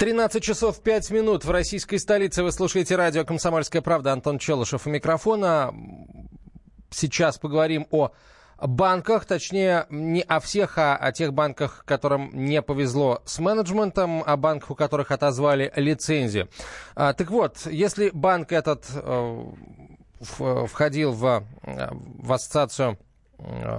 13 часов 5 минут в российской столице. Вы слушаете радио «Комсомольская правда». Антон Челышев у микрофона. Сейчас поговорим о банках, точнее, не о всех, а о тех банках, которым не повезло с менеджментом, о банках, у которых отозвали лицензию. А, так вот, если банк этот э, входил в, в ассоциацию э,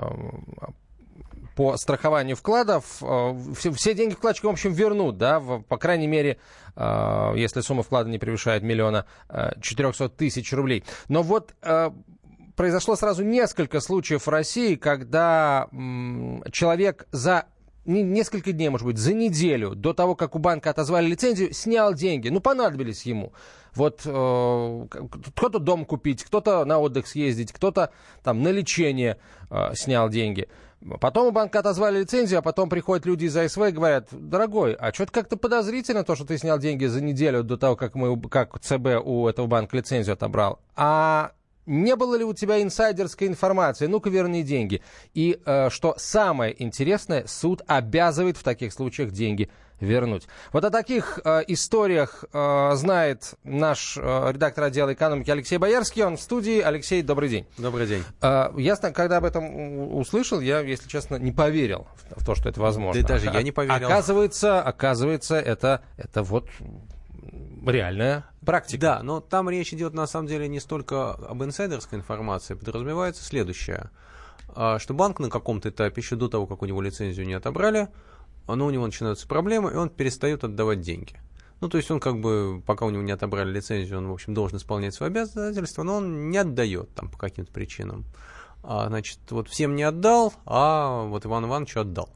по страхованию вкладов, э, все, все деньги вкладчикам, в общем, вернут, да, в, по крайней мере, э, если сумма вклада не превышает миллиона э, 400 тысяч рублей. Но вот произошло сразу несколько случаев в России, когда человек за несколько дней, может быть, за неделю до того, как у банка отозвали лицензию, снял деньги. Ну, понадобились ему. Вот э, кто-то дом купить, кто-то на отдых съездить, кто-то там на лечение э, снял деньги. Потом у банка отозвали лицензию, а потом приходят люди из АСВ и говорят, дорогой, а что-то как-то подозрительно то, что ты снял деньги за неделю до того, как, мы, как ЦБ у этого банка лицензию отобрал. А не было ли у тебя инсайдерской информации? Ну-ка верни деньги. И э, что самое интересное, суд обязывает в таких случаях деньги вернуть. Вот о таких э, историях э, знает наш э, редактор отдела экономики Алексей Боярский. Он в студии. Алексей, добрый день. Добрый день. Э, ясно, когда об этом услышал, я, если честно, не поверил в, в то, что это возможно. Да даже я не поверил. Оказывается, оказывается, это, это вот реальная практика. Да, но там речь идет на самом деле не столько об инсайдерской информации, подразумевается следующее, а, что банк на каком-то этапе, еще до того, как у него лицензию не отобрали, но у него начинаются проблемы, и он перестает отдавать деньги. Ну, то есть он как бы, пока у него не отобрали лицензию, он, в общем, должен исполнять свои обязательства, но он не отдает там по каким-то причинам. А, значит, вот всем не отдал, а вот Иван Ивановичу отдал.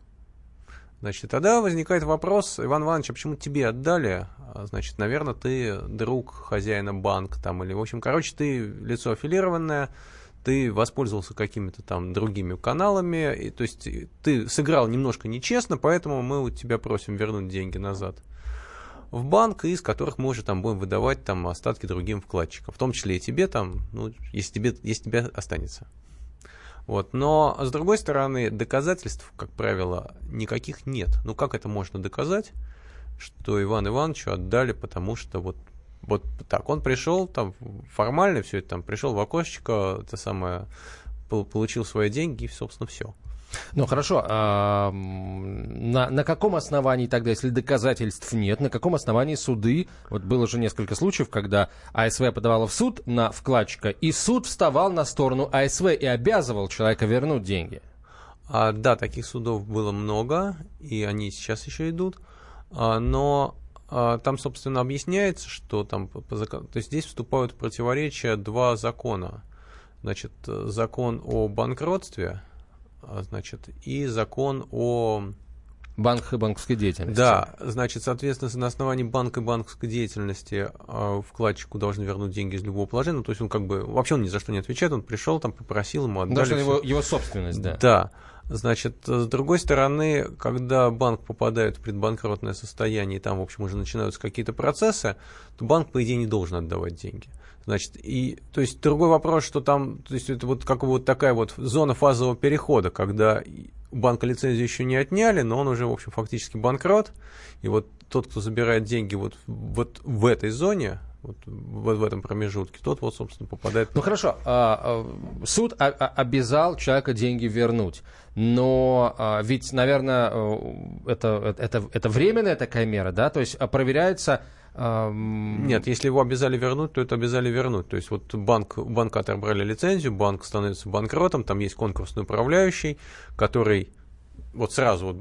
Значит, тогда возникает вопрос, Иван Иванович, а почему тебе отдали? А, значит, наверное, ты друг хозяина банка там, или, в общем, короче, ты лицо аффилированное, ты воспользовался какими-то там другими каналами, и, то есть ты сыграл немножко нечестно, поэтому мы у тебя просим вернуть деньги назад в банк, из которых мы уже там будем выдавать там остатки другим вкладчикам, в том числе и тебе там, ну, если тебе, если тебе останется. Вот. Но, с другой стороны, доказательств, как правило, никаких нет. Ну, как это можно доказать, что Иван Ивановичу отдали, потому что вот, вот так, он пришел, там, формально все это, там, пришел в окошечко, это самое, получил свои деньги, и, собственно, все. Ну хорошо, а на, на каком основании тогда, если доказательств нет, на каком основании суды, вот было же несколько случаев, когда АСВ подавала в суд на вкладчика, и суд вставал на сторону АСВ и обязывал человека вернуть деньги? А, да, таких судов было много, и они сейчас еще идут, а, но а, там, собственно, объясняется, что там, по, по, то есть здесь вступают в противоречие два закона. Значит, закон о банкротстве – а, значит, и закон о банках и банковской деятельности. Да, значит, соответственно, на основании банка и банковской деятельности вкладчику должны вернуть деньги из любого положения. Ну, то есть он как бы вообще он ни за что не отвечает, он пришел, там попросил ему отдали. Даже его, его собственность, да. Да. Значит, с другой стороны, когда банк попадает в предбанкротное состояние, и там, в общем, уже начинаются какие-то процессы, то банк, по идее, не должен отдавать деньги. Значит, и, то есть, другой вопрос, что там, то есть, это вот как вот такая вот зона фазового перехода, когда банка лицензию еще не отняли, но он уже, в общем, фактически банкрот, и вот тот, кто забирает деньги вот, вот в этой зоне, вот в, в этом промежутке, тот вот, собственно, попадает... Ну хорошо, а, а, суд обязал человека деньги вернуть, но а, ведь, наверное, э, это, это, это временная такая мера, да, то есть проверяется... Нет, если его обязали вернуть, то это обязали вернуть. То есть вот банк, у банка отобрали лицензию, банк становится банкротом, там есть конкурсный управляющий, который вот сразу вот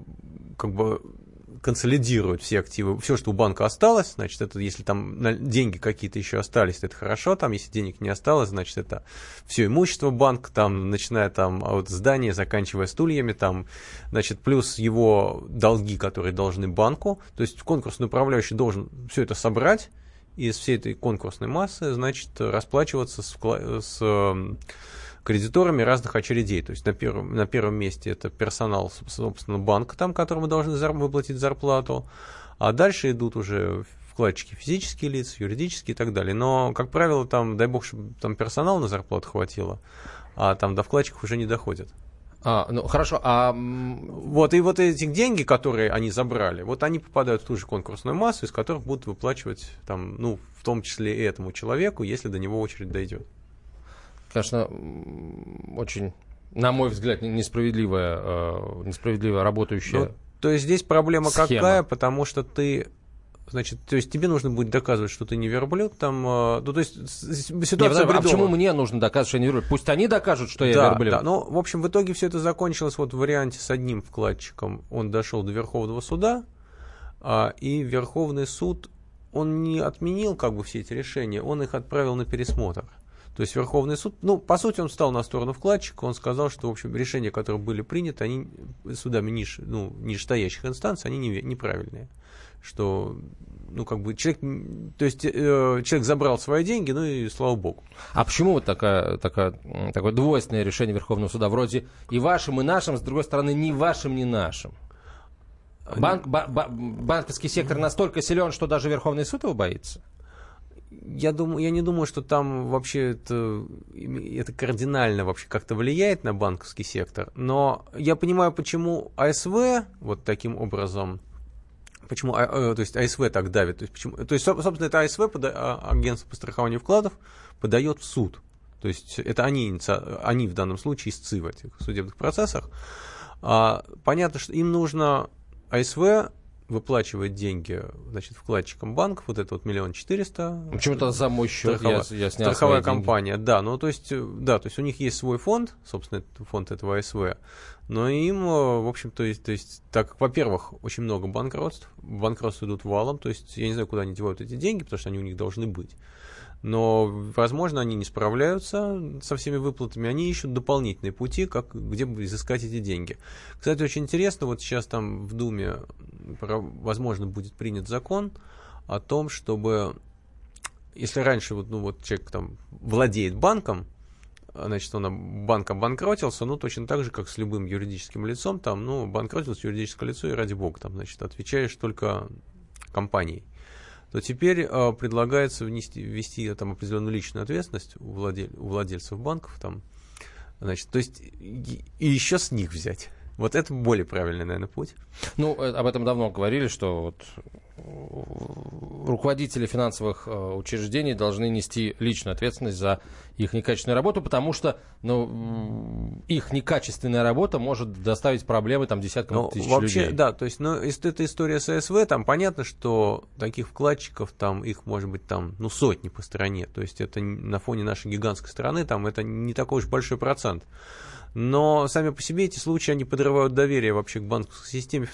как бы консолидирует все активы, все, что у банка осталось, значит, это если там деньги какие-то еще остались, это хорошо, там, если денег не осталось, значит, это все имущество банка, там, начиная там от здания, заканчивая стульями, там, значит, плюс его долги, которые должны банку, то есть конкурсный управляющий должен все это собрать, из всей этой конкурсной массы, значит, расплачиваться с, с кредиторами разных очередей. То есть на первом, на первом месте это персонал, собственно, банка, там, которому должны зар- выплатить зарплату, а дальше идут уже вкладчики физические лица, юридические и так далее. Но, как правило, там, дай бог, чтобы там персонал на зарплату хватило, а там до вкладчиков уже не доходит. А, ну хорошо, а... Вот, и вот эти деньги, которые они забрали, вот они попадают в ту же конкурсную массу, из которых будут выплачивать, там, ну, в том числе и этому человеку, если до него очередь дойдет. Конечно, очень, на мой взгляд, несправедливая, э, несправедливо работающая ну, То есть здесь проблема схема. какая? Потому что ты Значит, то есть тебе нужно будет доказывать, что ты не верблюд, там, э, ну, то есть ситуация Нет, А почему мне нужно доказывать, что я не верблюд? Пусть они докажут, что я да, верблюд. Да, но, в общем, в итоге все это закончилось вот в варианте с одним вкладчиком. Он дошел до Верховного суда, а, и Верховный суд, он не отменил как бы все эти решения, он их отправил на пересмотр. То есть Верховный суд, ну, по сути, он встал на сторону вкладчика, он сказал, что, в общем, решения, которые были приняты, они судами ниж, ну, нижестоящих инстанций, они не, неправильные что ну, как бы человек, то есть э, человек забрал свои деньги, ну и слава богу. А почему вот такая, такая, такое двойственное решение Верховного суда? Вроде и вашим, и нашим, с другой стороны, ни вашим, ни нашим. Банк, ба, ба, банковский сектор настолько силен, что даже Верховный суд его боится? Я, думаю, я не думаю, что там вообще это, это кардинально вообще как-то влияет на банковский сектор. Но я понимаю, почему АСВ вот таким образом Почему а, э, то есть АСВ так давит? То есть, почему, то есть собственно, это АСВ, а, агентство по страхованию вкладов, подает в суд. То есть это они, они в данном случае истцы в этих судебных процессах. А, понятно, что им нужно АСВ выплачивать деньги значит, вкладчикам банков, вот это вот миллион четыреста. Почему-то за мой счет страховая, я, я снял Страховая компания, деньги. да, ну то есть, да, то есть у них есть свой фонд, собственно, фонд этого АСВ, но им, э, в общем, то есть, то есть так как, во-первых, очень много банкротств, банкротства идут валом, то есть я не знаю, куда они девают эти деньги, потому что они у них должны быть. Но, возможно, они не справляются со всеми выплатами, они ищут дополнительные пути, как, где бы изыскать эти деньги. Кстати, очень интересно, вот сейчас там в Думе, возможно, будет принят закон о том, чтобы, если раньше вот, ну, вот человек там владеет банком, значит, он банк обанкротился, ну, точно так же, как с любым юридическим лицом, там, ну, банкротилось юридическое лицо, и ради бога, там, значит, отвечаешь только компанией, то теперь э, предлагается внести, ввести там определенную личную ответственность у, владель, у владельцев банков, там, значит, то есть и, и еще с них взять. Вот это более правильный, наверное, путь. Ну, э, об этом давно говорили, что вот руководители финансовых э, учреждений должны нести личную ответственность за их некачественную работу, потому что ну, их некачественная работа может доставить проблемы там, десяткам ну, тысяч вообще, людей. Да, то есть, ну, если это история с СВ, там понятно, что таких вкладчиков, там их может быть там, ну, сотни по стране. То есть это на фоне нашей гигантской страны, там это не такой уж большой процент. Но сами по себе эти случаи, они подрывают доверие вообще к банковской системе,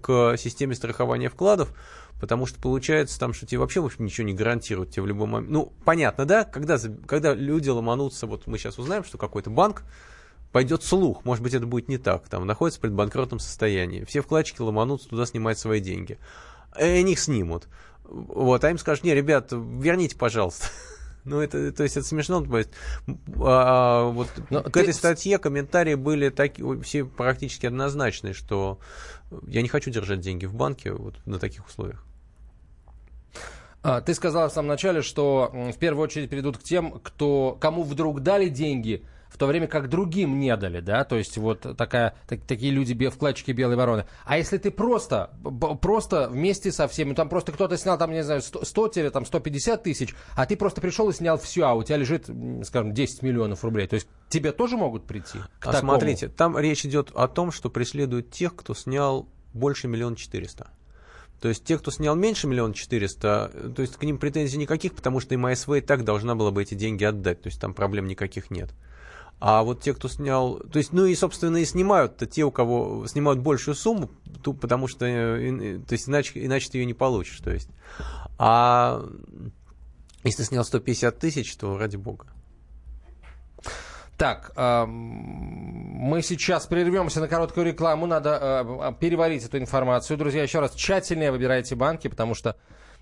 к системе страхования вкладов, потому что получается там, что тебе вообще в общем, ничего не гарантируют тебе в любой момент. Ну, понятно, да, когда, когда люди ломанутся, вот мы сейчас узнаем, что какой-то банк пойдет слух, может быть, это будет не так, там находится в предбанкротном состоянии, все вкладчики ломанутся туда снимать свои деньги, и они их снимут. Вот, а им скажут, не, ребят, верните, пожалуйста. Ну, это, то есть, это смешно. То есть, а, вот Но к ты... этой статье комментарии были такие, все практически однозначные, что я не хочу держать деньги в банке вот на таких условиях. А, ты сказал в самом начале, что в первую очередь перейдут к тем, кто, кому вдруг дали деньги, в то время как другим не дали, да, то есть вот такая, так, такие люди, вкладчики Белой Вороны. А если ты просто, просто вместе со всеми, там просто кто-то снял, там, не знаю, 100 тебе, там, 150 тысяч, а ты просто пришел и снял все, а у тебя лежит, скажем, 10 миллионов рублей, то есть тебе тоже могут прийти к а такому? смотрите, там речь идет о том, что преследуют тех, кто снял больше миллиона четыреста. То есть те, кто снял меньше миллиона четыреста, то есть к ним претензий никаких, потому что им АСВ и так должна была бы эти деньги отдать, то есть там проблем никаких нет. А вот те, кто снял, то есть, ну и, собственно, и снимают-то те, у кого снимают большую сумму, потому что, э, то есть, иначе, иначе ты ее не получишь, то есть. А если снял 150 тысяч, то ради бога. Так, э, мы сейчас прервемся на короткую рекламу. Надо э, переварить эту информацию. Друзья, еще раз, тщательнее выбирайте банки, потому что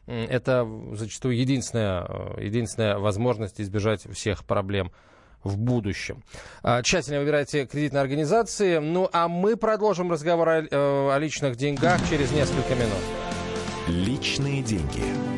это зачастую единственная, э, единственная возможность избежать всех проблем в будущем. А, тщательно выбирайте кредитные организации. Ну, а мы продолжим разговор о, э, о личных деньгах через несколько минут. Личные деньги.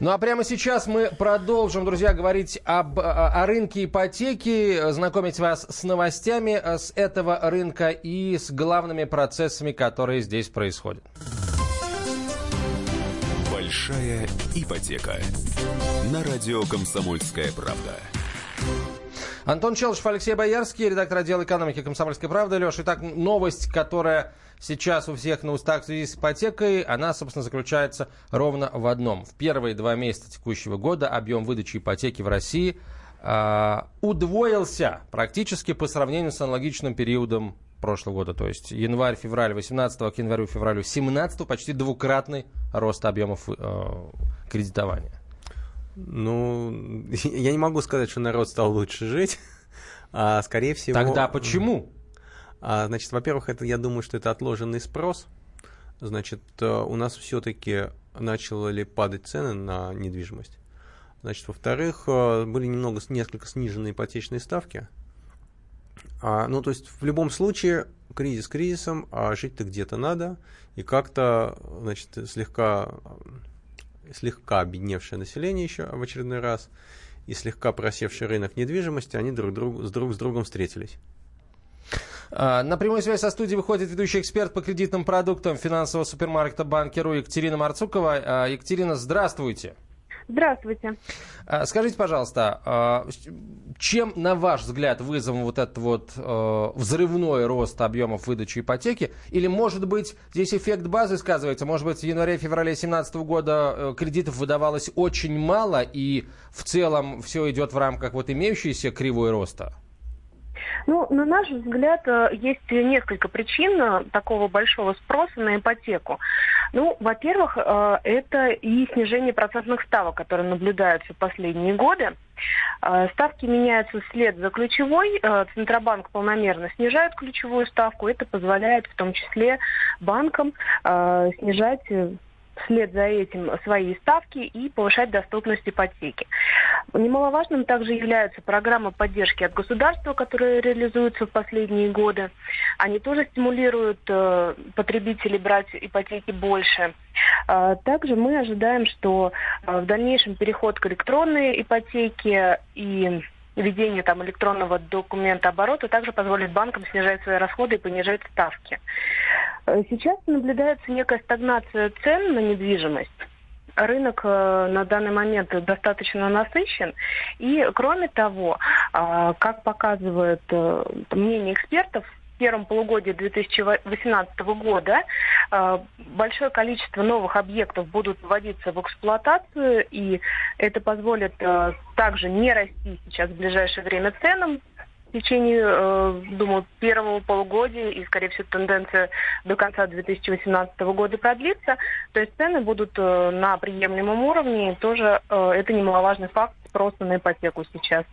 Ну а прямо сейчас мы продолжим, друзья, говорить об, о, о рынке ипотеки, знакомить вас с новостями э, с этого рынка и с главными процессами, которые здесь происходят. Большая ипотека. На радио «Комсомольская правда». Антон Челышев, Алексей Боярский, редактор отдела экономики «Комсомольской правды». Леша, итак, новость, которая сейчас у всех на устах в связи с ипотекой, она, собственно, заключается ровно в одном. В первые два месяца текущего года объем выдачи ипотеки в России э, удвоился практически по сравнению с аналогичным периодом прошлого года. То есть январь-февраль 18 к январю-февралю 17 почти двукратный рост объемов э, кредитования. Ну, я не могу сказать, что народ стал лучше жить. А, скорее всего... Тогда почему? А, значит, во-первых, это, я думаю, что это отложенный спрос. Значит, э, у нас все-таки начали падать цены на недвижимость. Значит, во-вторых, э, были немного, несколько снижены ипотечные ставки. А, ну, то есть, в любом случае, кризис кризисом, а жить-то где-то надо. И как-то, значит, слегка, слегка обедневшее население еще в очередной раз и слегка просевший рынок недвижимости, они друг, друг, с друг с другом встретились. А, на прямую связь со студией выходит ведущий эксперт по кредитным продуктам финансового супермаркета «Банкиру» Екатерина Марцукова. А, Екатерина, здравствуйте. Здравствуйте. А, скажите, пожалуйста, чем, на ваш взгляд, вызван вот этот вот взрывной рост объемов выдачи ипотеки? Или, может быть, здесь эффект базы сказывается? Может быть, в январе-феврале 2017 года э, кредитов выдавалось очень мало, и в целом все идет в рамках вот имеющейся кривой роста? Ну, на наш взгляд, э, есть несколько причин э, такого большого спроса на ипотеку. Ну, во-первых, э, это и снижение процентных ставок, которые наблюдаются в последние годы. Ставки меняются вслед за ключевой. Центробанк полномерно снижает ключевую ставку. Это позволяет в том числе банкам снижать вслед за этим свои ставки и повышать доступность ипотеки. Немаловажным также являются программы поддержки от государства, которые реализуются в последние годы. Они тоже стимулируют э, потребителей брать ипотеки больше. Э, также мы ожидаем, что э, в дальнейшем переход к электронной ипотеке и введение там электронного документа оборота также позволит банкам снижать свои расходы и понижать ставки. Сейчас наблюдается некая стагнация цен на недвижимость рынок э, на данный момент достаточно насыщен. И кроме того, э, как показывает мнение экспертов, в первом полугодии 2018 года большое количество новых объектов будут вводиться в эксплуатацию, и это позволит также не расти сейчас в ближайшее время ценам в течение, э, думаю, первого полугодия и, скорее всего, тенденция до конца 2018 года продлится. То есть цены будут э, на приемлемом уровне. Тоже э, это немаловажный факт спроса на ипотеку сейчас.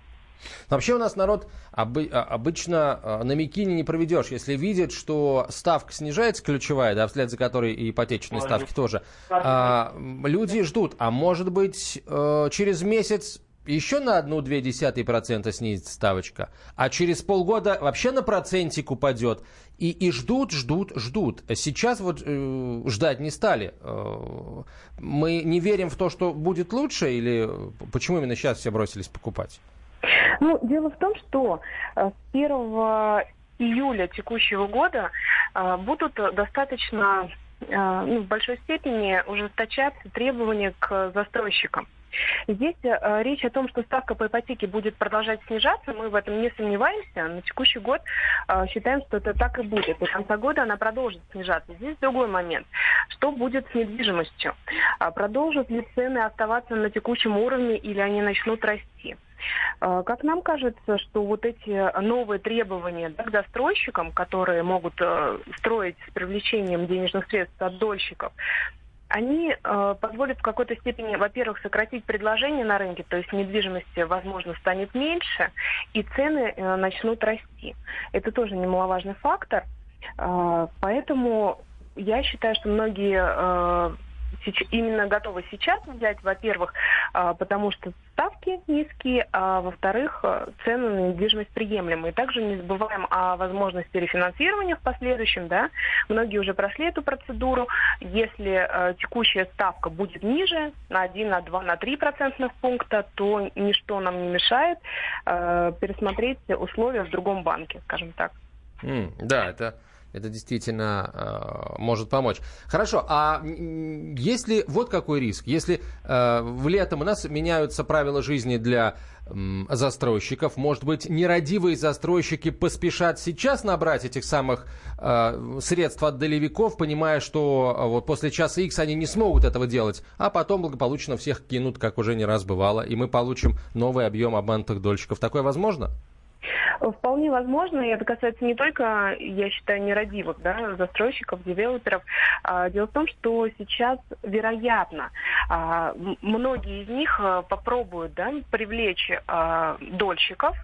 Вообще у нас народ обы- а, обычно на Микине не проведешь. Если видит, что ставка снижается, ключевая, да, вслед за которой и ипотечные ставки тоже, а, люди ждут. А может быть, через месяц еще на одну-две десятые процента снизится ставочка, а через полгода вообще на процентик упадет. И, и ждут, ждут, ждут. Сейчас вот э, ждать не стали. Э, мы не верим в то, что будет лучше, или почему именно сейчас все бросились покупать? Ну, дело в том, что э, с 1 июля текущего года э, будут достаточно э, ну, в большой степени ужесточаться требования к застройщикам. Здесь э, речь о том, что ставка по ипотеке будет продолжать снижаться, мы в этом не сомневаемся. На текущий год э, считаем, что это так и будет. До конца года она продолжит снижаться. Здесь другой момент. Что будет с недвижимостью? А продолжат ли цены оставаться на текущем уровне или они начнут расти? Э, как нам кажется, что вот эти новые требования да, к застройщикам, которые могут э, строить с привлечением денежных средств от дольщиков, они э, позволят в какой-то степени, во-первых, сократить предложение на рынке, то есть недвижимости, возможно, станет меньше, и цены э, начнут расти. Это тоже немаловажный фактор. Э, поэтому я считаю, что многие э, именно готовы сейчас взять, во-первых, а, потому что ставки низкие, а во-вторых, э, цены на недвижимость приемлемые. Также не забываем о возможности рефинансирования в последующем. Да? Многие уже прошли эту процедуру. Если э, текущая ставка будет ниже, на 1, на 2, на 3 процентных пункта, то ничто нам не мешает пересмотреть условия в другом банке, скажем так. Mm, да, это это действительно э, может помочь. Хорошо, а если вот какой риск? Если э, в летом у нас меняются правила жизни для э, застройщиков, может быть, нерадивые застройщики поспешат сейчас набрать этих самых э, средств от долевиков, понимая, что э, вот после часа X они не смогут этого делать, а потом благополучно всех кинут, как уже не раз бывало, и мы получим новый объем обманутых дольщиков. Такое возможно? Вполне возможно, и это касается не только, я считаю, нерадивых да, застройщиков, девелоперов. А, дело в том, что сейчас, вероятно, а, многие из них а, попробуют да, привлечь дольщиков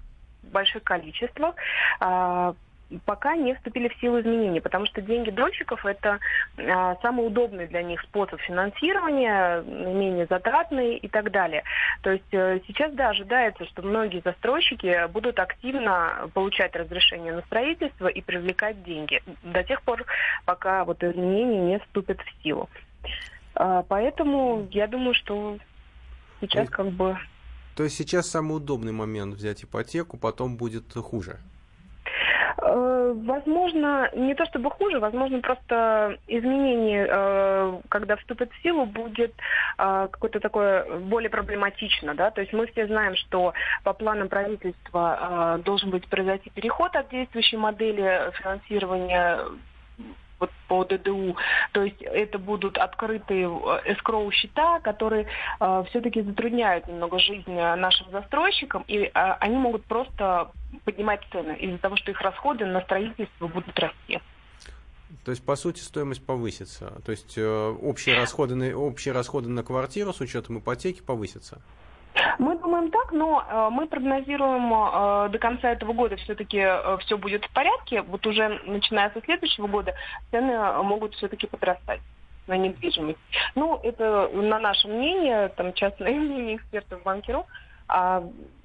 в больших количествах, пока не вступили в силу изменения, потому что деньги дольщиков это а, самый удобный для них способ финансирования, менее затратный и так далее. То есть а, сейчас, да, ожидается, что многие застройщики будут активно получать разрешение на строительство и привлекать деньги до тех пор, пока вот изменения не вступят в силу. А, поэтому я думаю, что сейчас как бы... То есть сейчас самый удобный момент взять ипотеку, потом будет хуже? Э, возможно, не то чтобы хуже, возможно, просто изменение, э, когда вступит в силу, будет э, какое-то такое более проблематично. Да? То есть мы все знаем, что по планам правительства должен быть произойти переход от действующей модели финансирования вот по ДДУ. То есть это будут открытые эскроу счета, которые э, все-таки затрудняют немного жизнь нашим застройщикам, и э, они могут просто поднимать цены из-за того, что их расходы на строительство будут расти. То есть, по сути, стоимость повысится. То есть э, общие, расходы на, общие расходы на квартиру с учетом ипотеки повысятся. Мы думаем так, но э, мы прогнозируем э, до конца этого года все-таки э, все будет в порядке. Вот уже начиная со следующего года цены могут все-таки подрастать на недвижимость. Ну, это на наше мнение, там частное мнение экспертов банкиров. А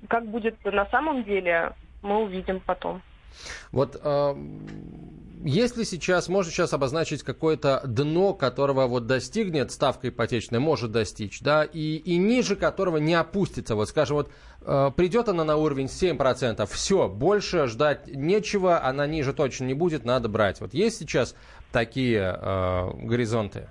как будет на самом деле, мы увидим потом. Вот э, если сейчас, можно сейчас обозначить какое-то дно, которого вот достигнет ставка ипотечная, может достичь, да, и, и ниже которого не опустится, вот скажем, вот э, придет она на уровень 7%, все, больше ждать нечего, она ниже точно не будет, надо брать. Вот есть сейчас такие э, горизонты?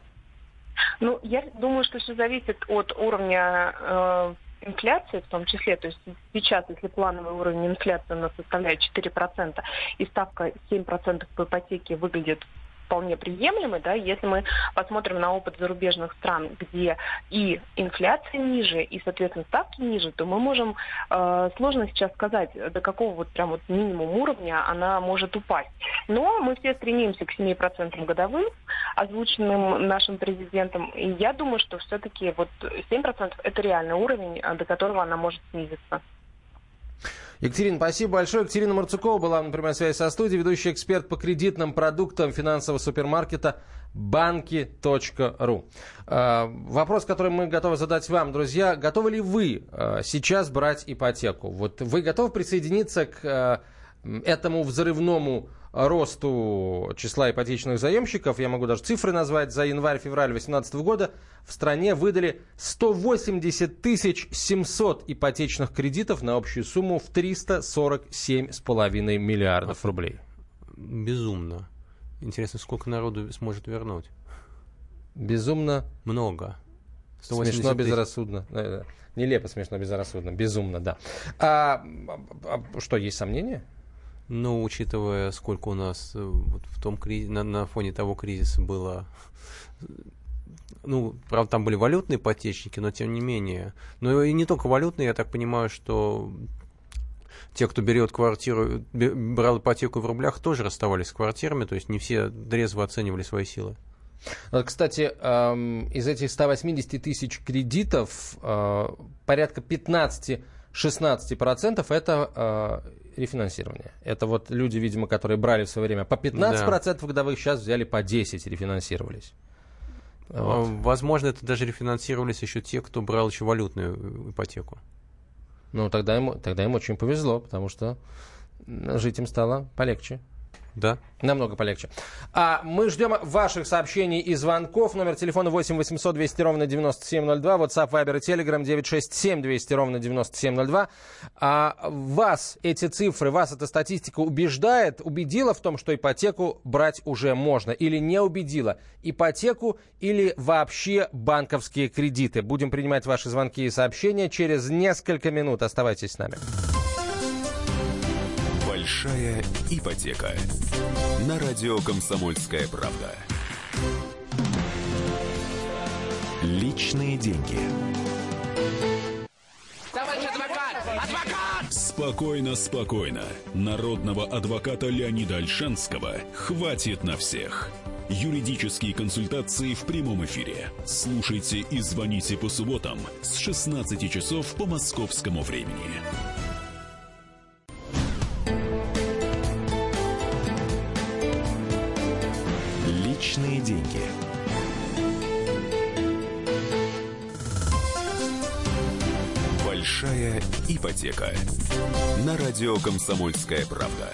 Ну, я думаю, что все зависит от уровня э, инфляции в том числе, то есть сейчас, если плановый уровень инфляции у нас составляет 4%, и ставка 7% по ипотеке выглядит вполне приемлемы, да, если мы посмотрим на опыт зарубежных стран, где и инфляция ниже, и, соответственно, ставки ниже, то мы можем, э, сложно сейчас сказать, до какого вот прям вот минимум уровня она может упасть. Но мы все стремимся к 7% годовым, озвученным нашим президентом, и я думаю, что все-таки вот 7% это реальный уровень, до которого она может снизиться. Екатерина, спасибо большое. Екатерина Марцукова была на прямой связи со студией, ведущий эксперт по кредитным продуктам финансового супермаркета банки.ру. А, вопрос, который мы готовы задать вам, друзья. Готовы ли вы а, сейчас брать ипотеку? Вот вы готовы присоединиться к а, этому взрывному росту числа ипотечных заемщиков, я могу даже цифры назвать, за январь-февраль 2018 года в стране выдали 180 тысяч 700 ипотечных кредитов на общую сумму в 347,5 миллиардов рублей. Безумно. Интересно, сколько народу сможет вернуть? Безумно. Много. Смешно, безрассудно. Э, нелепо, смешно, безрассудно. Безумно, да. А, а, что, есть сомнения? Но учитывая, сколько у нас э, вот в том кризис, на, на фоне того кризиса было, ну, правда, там были валютные потечники, но тем не менее. Но и не только валютные, я так понимаю, что те, кто берет квартиру, брал ипотеку в рублях, тоже расставались с квартирами, то есть не все трезво оценивали свои силы. Э, кстати, эм, из этих 180 тысяч кредитов э, порядка 15 16% это э, рефинансирование. Это вот люди, видимо, которые брали в свое время по 15% да. годовых, сейчас взяли по 10%, рефинансировались. Вот. Возможно, это даже рефинансировались еще те, кто брал еще валютную э, ипотеку. Ну, тогда им, тогда им очень повезло, потому что жить им стало полегче. Да. Намного полегче. А мы ждем ваших сообщений и звонков. Номер телефона 8 800 200 ровно 9702. WhatsApp, Viber и Telegram 967 200 ровно 9702. А вас эти цифры, вас эта статистика убеждает, убедила в том, что ипотеку брать уже можно или не убедила? Ипотеку или вообще банковские кредиты? Будем принимать ваши звонки и сообщения через несколько минут. Оставайтесь с нами. Большая ипотека. На радио Комсомольская правда. Личные деньги. Товарищ адвокат! Адвокат! Спокойно, спокойно. Народного адвоката Леонида Альшанского хватит на всех. Юридические консультации в прямом эфире. Слушайте и звоните по субботам с 16 часов по московскому времени. Личные деньги. Большая ипотека. На радио Комсомольская правда.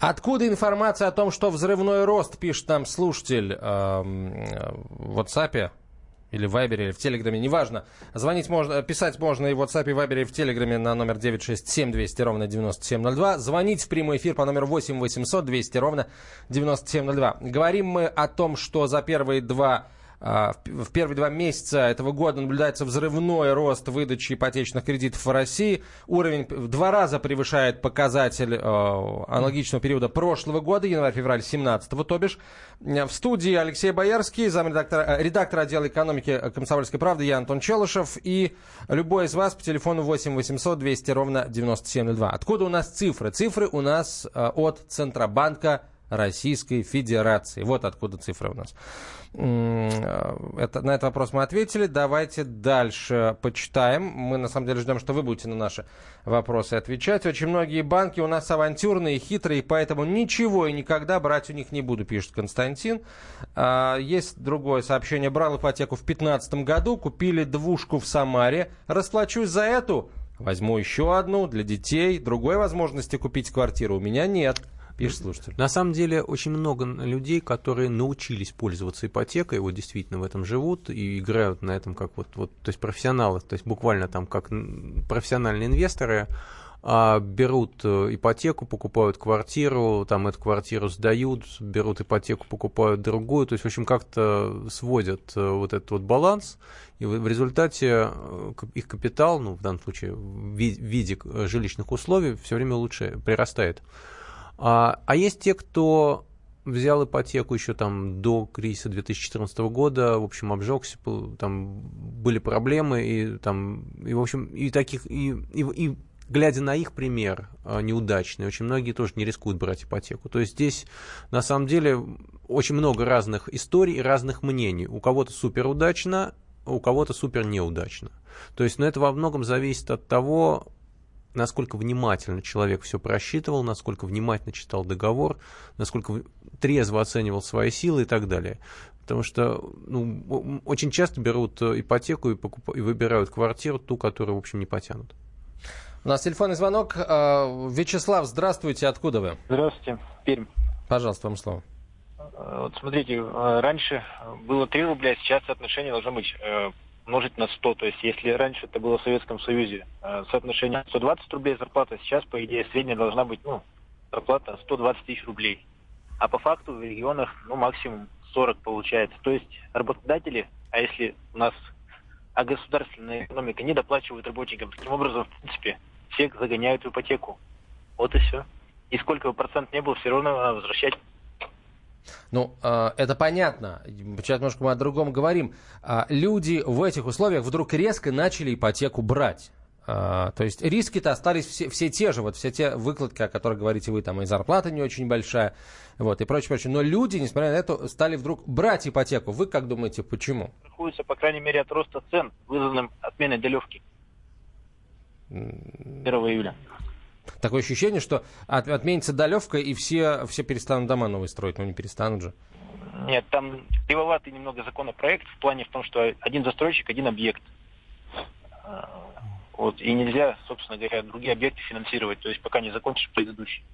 Откуда информация о том, что взрывной рост, пишет нам слушатель э, в WhatsApp? Или в Вайбере, или в Телеграме, неважно. Звонить можно, писать можно и в WhatsApp, и в Вайбере, и в Телеграме на номер 967 200 ровно 9702. Звонить в прямой эфир по номеру 8 800 200 ровно 9702. Говорим мы о том, что за первые два в первые два месяца этого года наблюдается взрывной рост выдачи ипотечных кредитов в России. Уровень в два раза превышает показатель э, аналогичного периода прошлого года, январь-февраль 17 то бишь. В студии Алексей Боярский, замредактор, э, редактор отдела экономики «Комсомольской правды», я Антон Челышев. И любой из вас по телефону 8 800 200 ровно 9702. Откуда у нас цифры? Цифры у нас э, от Центробанка Российской Федерации. Вот откуда цифры у нас. Это, на этот вопрос мы ответили. Давайте дальше почитаем. Мы на самом деле ждем, что вы будете на наши вопросы отвечать. Очень многие банки у нас авантюрные, хитрые, поэтому ничего и никогда брать у них не буду, пишет Константин. А, есть другое сообщение. Брал ипотеку в 2015 году, купили двушку в Самаре. Расплачусь за эту, возьму еще одну для детей. Другой возможности купить квартиру у меня нет пишет слушатель. На самом деле очень много людей, которые научились пользоваться ипотекой, вот действительно в этом живут и играют на этом как вот, вот то есть профессионалы, то есть буквально там как профессиональные инвесторы, а, берут э, ипотеку, покупают квартиру, там эту квартиру сдают, берут ипотеку, покупают другую, то есть, в общем, как-то сводят э, вот этот вот баланс, и в результате э, их капитал, ну, в данном случае в виде жилищных условий, все время лучше прирастает. А, а есть те, кто взял ипотеку еще там до кризиса 2014 года, в общем, обжегся, там были проблемы, и там, и, в общем, и таких, и, и, и глядя на их пример а, неудачный, очень многие тоже не рискуют брать ипотеку. То есть здесь, на самом деле, очень много разных историй и разных мнений. У кого-то супер удачно, у кого-то супер неудачно. То есть, но это во многом зависит от того, насколько внимательно человек все просчитывал, насколько внимательно читал договор, насколько трезво оценивал свои силы и так далее. Потому что ну, очень часто берут э, ипотеку и, покуп... и выбирают квартиру, ту, которую, в общем, не потянут. У нас телефонный звонок. Э, Вячеслав, здравствуйте. Откуда вы? Здравствуйте. Пермь. Пожалуйста, вам слово. Э, вот смотрите, раньше было 3 рубля, сейчас соотношение должно быть умножить на 100. То есть если раньше это было в Советском Союзе э, соотношение 120 рублей зарплата, сейчас, по идее, средняя должна быть ну, зарплата 120 тысяч рублей. А по факту в регионах ну, максимум 40 получается. То есть работодатели, а если у нас а государственная экономика не доплачивает работникам, таким образом, в принципе, всех загоняют в ипотеку. Вот и все. И сколько бы процент не был, все равно возвращать ну, э, это понятно. Сейчас немножко мы о другом говорим. Э, люди в этих условиях вдруг резко начали ипотеку брать. А, то есть риски-то остались все, все те же, вот все те выкладки, о которых говорите вы, там и зарплата не очень большая, вот, и прочее, прочее. Но люди, несмотря на это, стали вдруг брать ипотеку. Вы как думаете, почему? Страхуются, по крайней мере, от роста цен, вызванным отменой долевки 1 июля. Такое ощущение, что от, отменится долевка, и все, все перестанут дома новые строить. Ну, не перестанут же. Нет, там кривоватый немного законопроект в плане в том, что один застройщик, один объект. А, вот, и нельзя, собственно говоря, другие объекты финансировать, то есть пока не закончишь предыдущий.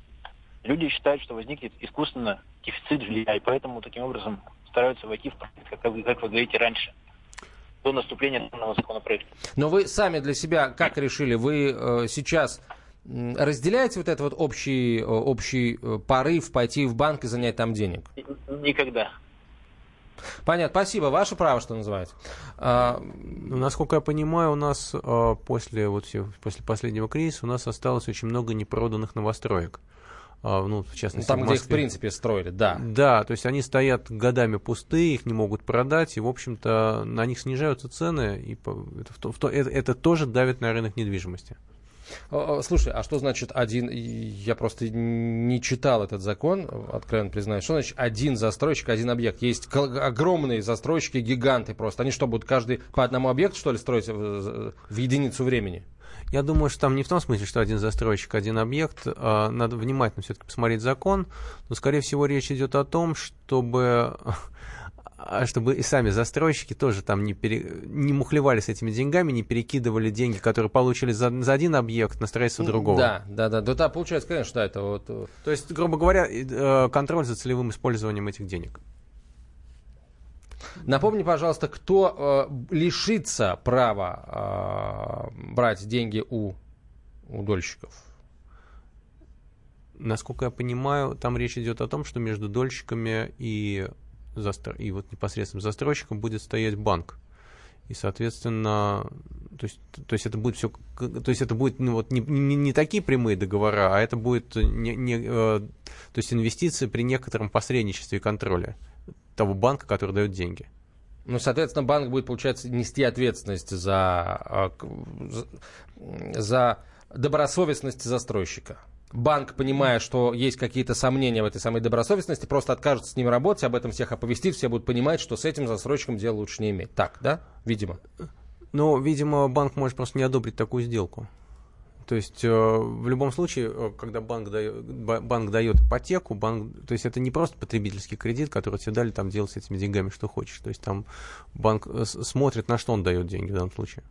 Люди считают, что возникнет искусственно дефицит жилья, и поэтому таким образом стараются войти в проект, как вы, как вы говорите, раньше до наступления данного законопроекта. Но вы сами для себя как решили? Вы э, сейчас разделяете вот этот вот общий, э, общий э, порыв пойти в банк и занять там денег? Никогда. Понятно, спасибо. Ваше право, что называется. А... Ну, насколько я понимаю, у нас а, после, вот, после последнего кризиса у нас осталось очень много непроданных новостроек. А, ну, в частности, Там, в где их, в принципе, строили, да. Да, то есть они стоят годами пустые, их не могут продать, и, в общем-то, на них снижаются цены, и это, это, это тоже давит на рынок недвижимости. Слушай, а что значит один... Я просто не читал этот закон, откровенно признаюсь. Что значит один застройщик, один объект? Есть огромные застройщики, гиганты просто. Они что, будут каждый по одному объекту, что ли, строить в, в единицу времени? Я думаю, что там не в том смысле, что один застройщик, один объект. Надо внимательно все-таки посмотреть закон. Но, скорее всего, речь идет о том, чтобы чтобы и сами застройщики тоже там не, пере, не мухлевали с этими деньгами, не перекидывали деньги, которые получили за, за один объект на строительство другого. Да, да, да. Да, да получается, конечно, да, это вот... Э, То есть, грубо говоря, э, контроль за целевым использованием этих денег. Напомни, пожалуйста, кто э, лишится права э, брать деньги у, у дольщиков? Насколько я понимаю, там речь идет о том, что между дольщиками и застро... и вот непосредственно застройщиком будет стоять банк. И, соответственно, то есть, то есть это будет все, то есть это будет ну, вот не, не, не такие прямые договора, а это будет не, не, э, то есть инвестиции при некотором посредничестве и контроле того банка, который дает деньги. Ну, соответственно, банк будет, получается, нести ответственность за, э, за добросовестность застройщика банк, понимая, что есть какие-то сомнения в этой самой добросовестности, просто откажется с ним работать, об этом всех оповестит, все будут понимать, что с этим застройщиком дело лучше не иметь. Так, да? Видимо. Ну, видимо, банк может просто не одобрить такую сделку. То есть э, в любом случае, э, когда банк дает, банк дает ипотеку, банк, то есть это не просто потребительский кредит, который тебе дали там делать с этими деньгами что хочешь. То есть там банк э, смотрит, на что он дает деньги в данном случае.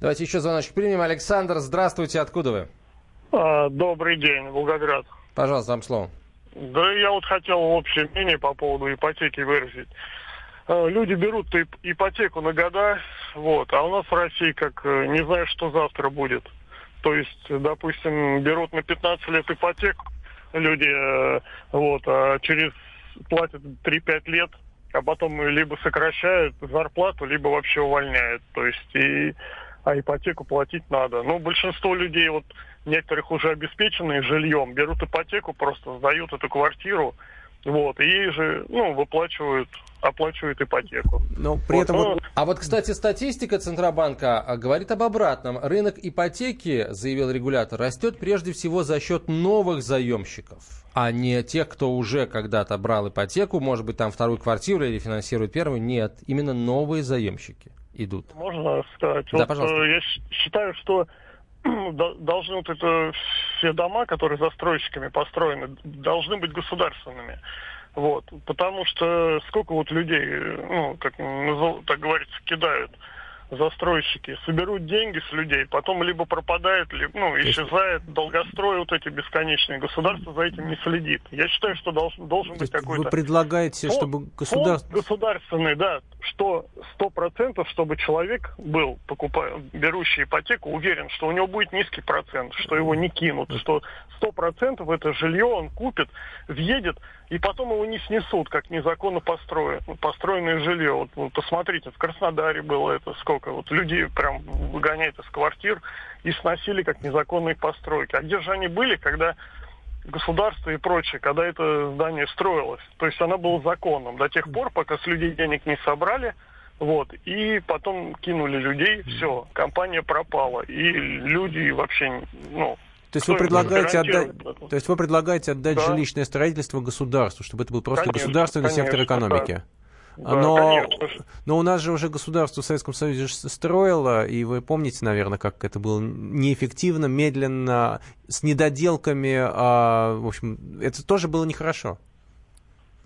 Давайте еще звоночек примем. Александр, здравствуйте, откуда вы? А, добрый день, Волгоград. Пожалуйста, вам слово. Да я вот хотел общее мнение по поводу ипотеки выразить. А, люди берут ипотеку на года, вот, а у нас в России как э, не знаю, что завтра будет. То есть, допустим, берут на 15 лет ипотеку люди, э, вот, а через платят 3-5 лет, а потом либо сокращают зарплату, либо вообще увольняют. То есть, и, а ипотеку платить надо. Ну, большинство людей вот некоторых уже обеспеченные жильем, берут ипотеку, просто сдают эту квартиру, вот, и же, ну, выплачивают, оплачивают ипотеку. Но при вот, этом... Но... А вот, кстати, статистика Центробанка а, говорит об обратном. Рынок ипотеки, заявил регулятор, растет прежде всего за счет новых заемщиков, а не тех, кто уже когда-то брал ипотеку, может быть, там вторую квартиру или финансирует первую. Нет, именно новые заемщики идут. Можно сказать? Да, вот, пожалуйста. Э, я считаю, что должны вот это все дома, которые застройщиками построены, должны быть государственными. Вот. Потому что сколько вот людей, ну, как так говорится, кидают застройщики соберут деньги с людей, потом либо пропадают, либо ну, исчезает, долгострой вот эти бесконечные. Государство за этим не следит. Я считаю, что должен, должен быть какой-то... Вы предлагаете, фонд, чтобы государство... государственный, да, что сто процентов, чтобы человек был, покупая, берущий ипотеку, уверен, что у него будет низкий процент, что его не кинут, что сто процентов это жилье он купит, въедет, и потом его не снесут, как незаконно построен, построенное жилье. Вот, вот посмотрите, в Краснодаре было это сколько, вот люди прям выгоняют из квартир и сносили как незаконные постройки. А где же они были, когда государство и прочее, когда это здание строилось? То есть оно было законным до тех пор, пока с людей денег не собрали, Вот. И потом кинули людей, все, компания пропала. И люди вообще, ну, то есть, вы предлагаете отдать, то есть вы предлагаете отдать да. жилищное строительство государству, чтобы это был просто конечно, государственный конечно, сектор экономики. Да. Да, но, но у нас же уже государство в Советском Союзе строило, и вы помните, наверное, как это было неэффективно, медленно, с недоделками. А, в общем, это тоже было нехорошо.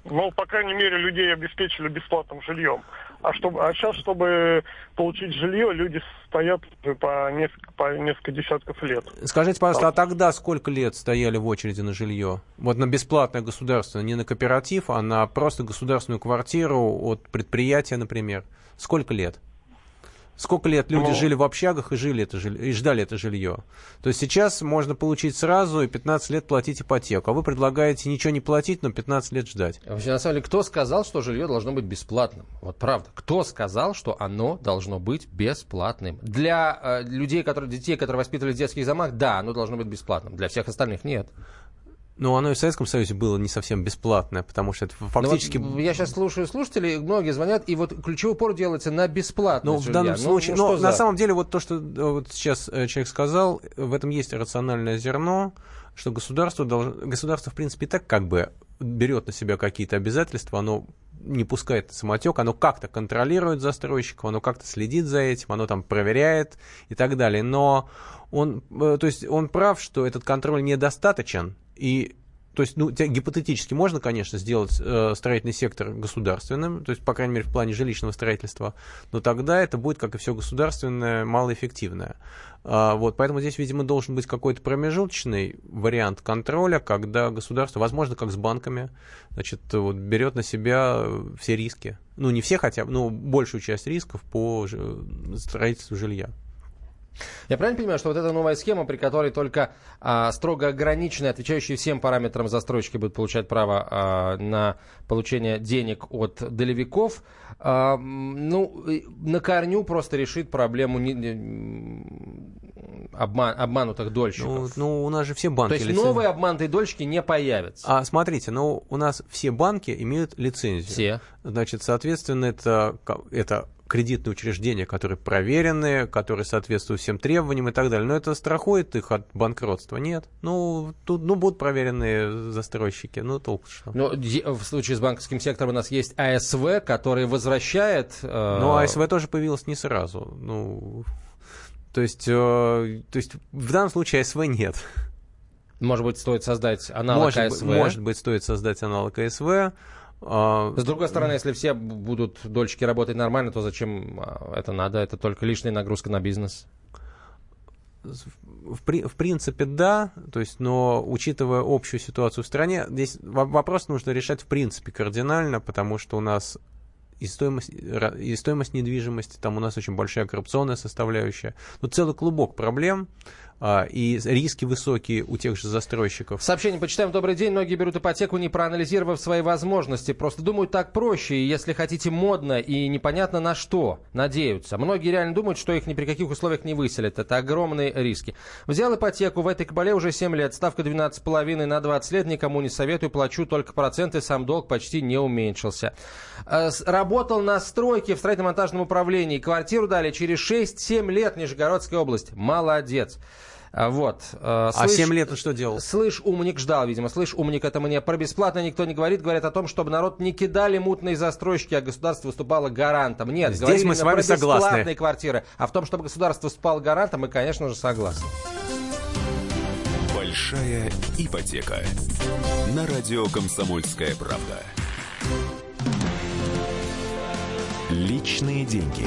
Ну, по крайней мере, людей обеспечили бесплатным жильем. А, чтобы, а сейчас, чтобы получить жилье, люди стоят по несколько, по несколько десятков лет. Скажите, пожалуйста, а тогда сколько лет стояли в очереди на жилье? Вот на бесплатное государственное, не на кооператив, а на просто государственную квартиру от предприятия, например. Сколько лет? Сколько лет люди ну, жили в общагах и, жили это жилье, и ждали это жилье. То есть сейчас можно получить сразу и 15 лет платить ипотеку. А вы предлагаете ничего не платить, но 15 лет ждать. Вообще, на самом деле, кто сказал, что жилье должно быть бесплатным? Вот правда. Кто сказал, что оно должно быть бесплатным? Для э, людей, которые, детей, которые воспитывали в детских домах, да, оно должно быть бесплатным. Для всех остальных нет. Но оно и в Советском Союзе было не совсем бесплатное, потому что это фактически... Ну вот я сейчас слушаю слушателей, многие звонят, и вот ключевой упор делается на бесплатное Ну, в данном случае... Ну, но на самом деле вот то, что э, вот сейчас э, человек сказал, в этом есть рациональное зерно, что государство, должно, государство в принципе, так как бы берет на себя какие-то обязательства, оно не пускает самотек, оно как-то контролирует застройщиков, оно как-то следит за этим, оно там проверяет и так далее. Но он, э, то есть он прав, что этот контроль недостаточен, и то есть, ну, гипотетически можно, конечно, сделать э, строительный сектор государственным, то есть, по крайней мере, в плане жилищного строительства, но тогда это будет, как и все государственное, малоэффективное. А, вот, поэтому здесь, видимо, должен быть какой-то промежуточный вариант контроля, когда государство, возможно, как с банками, значит, вот, берет на себя все риски. Ну, не все хотя бы, но большую часть рисков по строительству жилья. Я правильно понимаю, что вот эта новая схема, при которой только а, строго ограниченные, отвечающие всем параметрам застройщики будут получать право а, на получение денег от долевиков, а, ну, на корню просто решит проблему не, не, обман, обманутых дольщиков. Ну, ну, у нас же все банки... То есть лицензии. новые обманутые дольщики не появятся. А смотрите, ну, у нас все банки имеют лицензию. Все. Значит, соответственно, это, это кредитные учреждения, которые проверены, которые соответствуют всем требованиям и так далее. Но это страхует их от банкротства? Нет. Ну, тут ну, будут проверенные застройщики. Ну, толку что. Но в случае с банковским сектором у нас есть АСВ, который возвращает... Э... Но АСВ тоже появилось не сразу. Ну, то есть, э, то есть в данном случае АСВ нет. Может быть, стоит создать аналог может, АСВ? Может быть, стоит создать аналог АСВ. А, С другой стороны, если все будут дольщики работать нормально, то зачем а, это надо? Это только лишняя нагрузка на бизнес. В, при, в принципе, да, то есть, но учитывая общую ситуацию в стране, здесь вопрос нужно решать в принципе кардинально, потому что у нас и стоимость, и стоимость недвижимости, там у нас очень большая коррупционная составляющая. Но целый клубок проблем, и риски высокие у тех же застройщиков. Сообщение почитаем. Добрый день. Многие берут ипотеку, не проанализировав свои возможности. Просто думают так проще, и если хотите модно и непонятно на что, надеются. Многие реально думают, что их ни при каких условиях не выселят. Это огромные риски. Взял ипотеку в этой кабале уже 7 лет. Ставка 12,5 на 20 лет. Никому не советую. Плачу только проценты. Сам долг почти не уменьшился. Э, работал на стройке в строительно-монтажном управлении. Квартиру дали через 6-7 лет. Нижегородская область. Молодец. А, вот. Э, слышь, а 7 лет он что делал? Слышь, умник ждал, видимо. Слышь, умник, это мне про бесплатно никто не говорит. Говорят о том, чтобы народ не кидали мутные застройщики, а государство выступало гарантом. Нет, Здесь мы с вами про согласны. бесплатные квартиры. А в том, чтобы государство выступало гарантом, мы, конечно же, согласны. Большая ипотека. На радио «Комсомольская правда». Личные деньги.